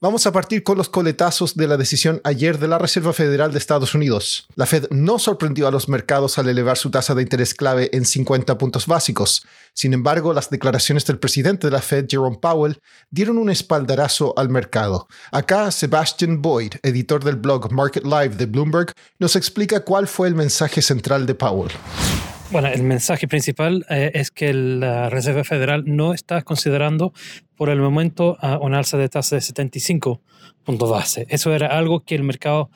Vamos a partir con los coletazos de la decisión ayer de la Reserva Federal de Estados Unidos. La Fed no sorprendió a los mercados al elevar su tasa de interés clave en 50 puntos básicos. Sin embargo, las declaraciones del presidente de la Fed, Jerome Powell, dieron un espaldarazo al mercado. Acá, Sebastian Boyd, editor del blog Market Live de Bloomberg, nos explica cuál fue el mensaje central de Powell. Bueno, el mensaje principal eh, es que la Reserva Federal no está considerando por el momento uh, un alza de tasa de 75 puntos base. Eso era algo que el mercado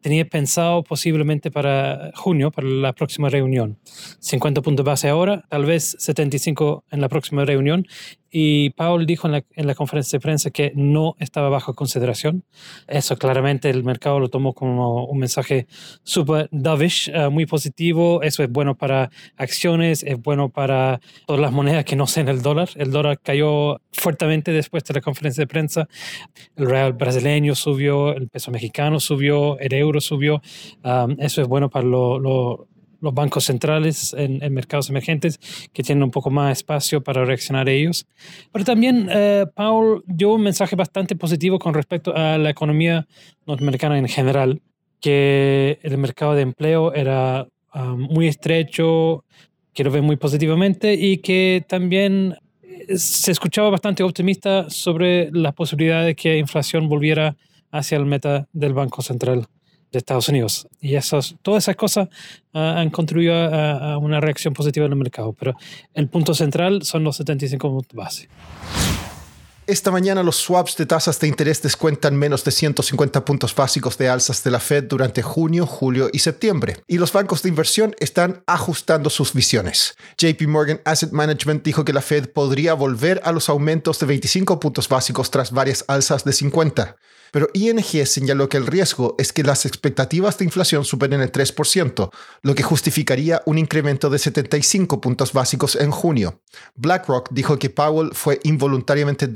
tenía pensado posiblemente para junio, para la próxima reunión. 50 puntos base ahora, tal vez 75 en la próxima reunión, y Paul dijo en la, en la, conferencia de prensa que no estaba bajo consideración. Eso claramente el mercado lo tomó como un mensaje súper dovish, uh, muy positivo. Eso es bueno para acciones, es bueno para todas las monedas que no sean el dólar. El dólar cayó fuertemente después de la conferencia de prensa. El real brasileño subió, el peso mexicano subió, el euro subió. Um, eso es bueno para lo, lo los bancos centrales en, mercados emergentes que tienen un poco más espacio para reaccionar a ellos. Pero también eh, Paul dio un mensaje bastante positivo con respecto a la economía norteamericana en general, que el mercado de empleo era ah, muy estrecho, que lo ve muy positivamente y que también eh, se escuchaba bastante optimista sobre la posibilidad de que la inflación volviera hacia el meta del Banco Central de Estados Unidos. Y esos, todas esas cosas ah, han contribuido a, una reacción positiva en el mercado. Pero el punto central son los 75 puntos base. Esta mañana los swaps de tasas de interés descuentan menos de 150 puntos básicos de alzas de la Fed durante junio, julio y septiembre. Y los bancos de inversión están ajustando sus visiones. JP Morgan Asset Management dijo que la Fed podría volver a los aumentos de 25 puntos básicos tras varias alzas de 50. Pero ING señaló que el riesgo es que las expectativas de inflación superen el 3%, lo que justificaría un incremento de 75 puntos básicos en junio. BlackRock dijo que Powell fue involuntariamente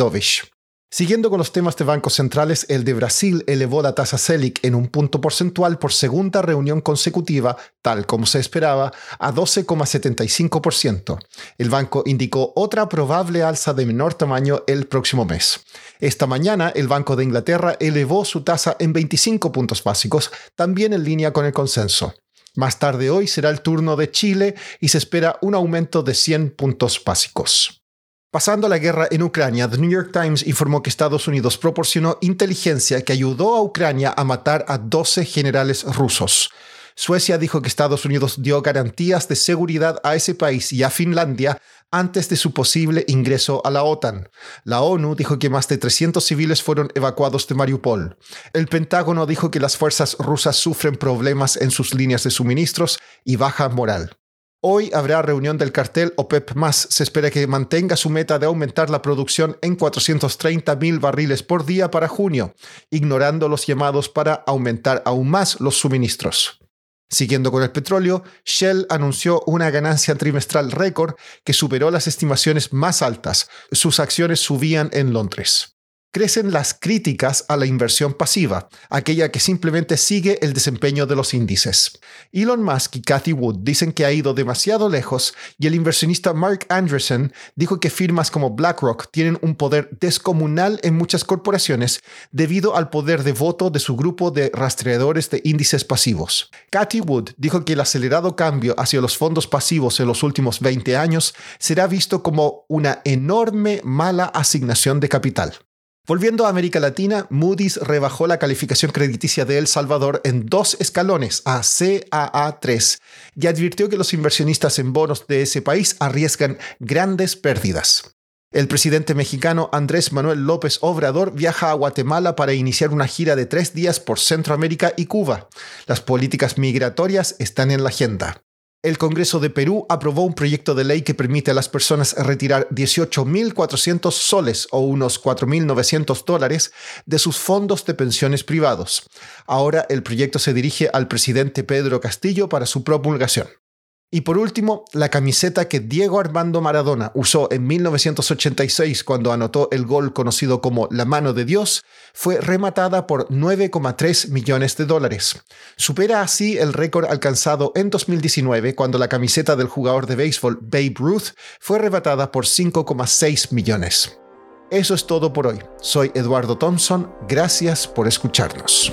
Siguiendo con los temas de bancos centrales, el de Brasil elevó la tasa Selic en un punto porcentual por segunda reunión consecutiva, tal como se esperaba, a 12,75%. El banco indicó otra probable alza de menor tamaño el próximo mes. Esta mañana, el Banco de Inglaterra elevó su tasa en 25 puntos básicos, también en línea con el consenso. Más tarde hoy será el turno de Chile y se espera un aumento de 100 puntos básicos. Pasando a la guerra en Ucrania, The New York Times informó que Estados Unidos proporcionó inteligencia que ayudó a Ucrania a matar a 12 generales rusos. Suecia dijo que Estados Unidos dio garantías de seguridad a ese país y a Finlandia antes de su posible ingreso a la OTAN. La ONU dijo que más de 300 civiles fueron evacuados de Mariupol. El Pentágono dijo que las fuerzas rusas sufren problemas en sus líneas de suministros y baja moral. Hoy habrá reunión del cartel OPEP+. Se espera que mantenga su meta de aumentar la producción en 430 mil barriles por día para junio, ignorando los llamados para aumentar aún más los suministros. Siguiendo con el petróleo, Shell anunció una ganancia trimestral récord que superó las estimaciones más altas. Sus acciones subían en Londres crecen las críticas a la inversión pasiva, aquella que simplemente sigue el desempeño de los índices. Elon Musk y Cathy Wood dicen que ha ido demasiado lejos y el inversionista Mark Anderson dijo que firmas como BlackRock tienen un poder descomunal en muchas corporaciones debido al poder de voto de su grupo de rastreadores de índices pasivos. Cathy Wood dijo que el acelerado cambio hacia los fondos pasivos en los últimos 20 años será visto como una enorme mala asignación de capital. Volviendo a América Latina, Moody's rebajó la calificación crediticia de El Salvador en dos escalones a CAA3 y advirtió que los inversionistas en bonos de ese país arriesgan grandes pérdidas. El presidente mexicano Andrés Manuel López Obrador viaja a Guatemala para iniciar una gira de tres días por Centroamérica y Cuba. Las políticas migratorias están en la agenda. El Congreso de Perú aprobó un proyecto de ley que permite a las personas retirar 18.400 soles o unos 4.900 dólares de sus fondos de pensiones privados. Ahora el proyecto se dirige al presidente Pedro Castillo para su promulgación. Y por último, la camiseta que Diego Armando Maradona usó en 1986 cuando anotó el gol conocido como La mano de Dios fue rematada por 9,3 millones de dólares. Supera así el récord alcanzado en 2019 cuando la camiseta del jugador de béisbol Babe Ruth fue rematada por 5,6 millones. Eso es todo por hoy. Soy Eduardo Thompson. Gracias por escucharnos.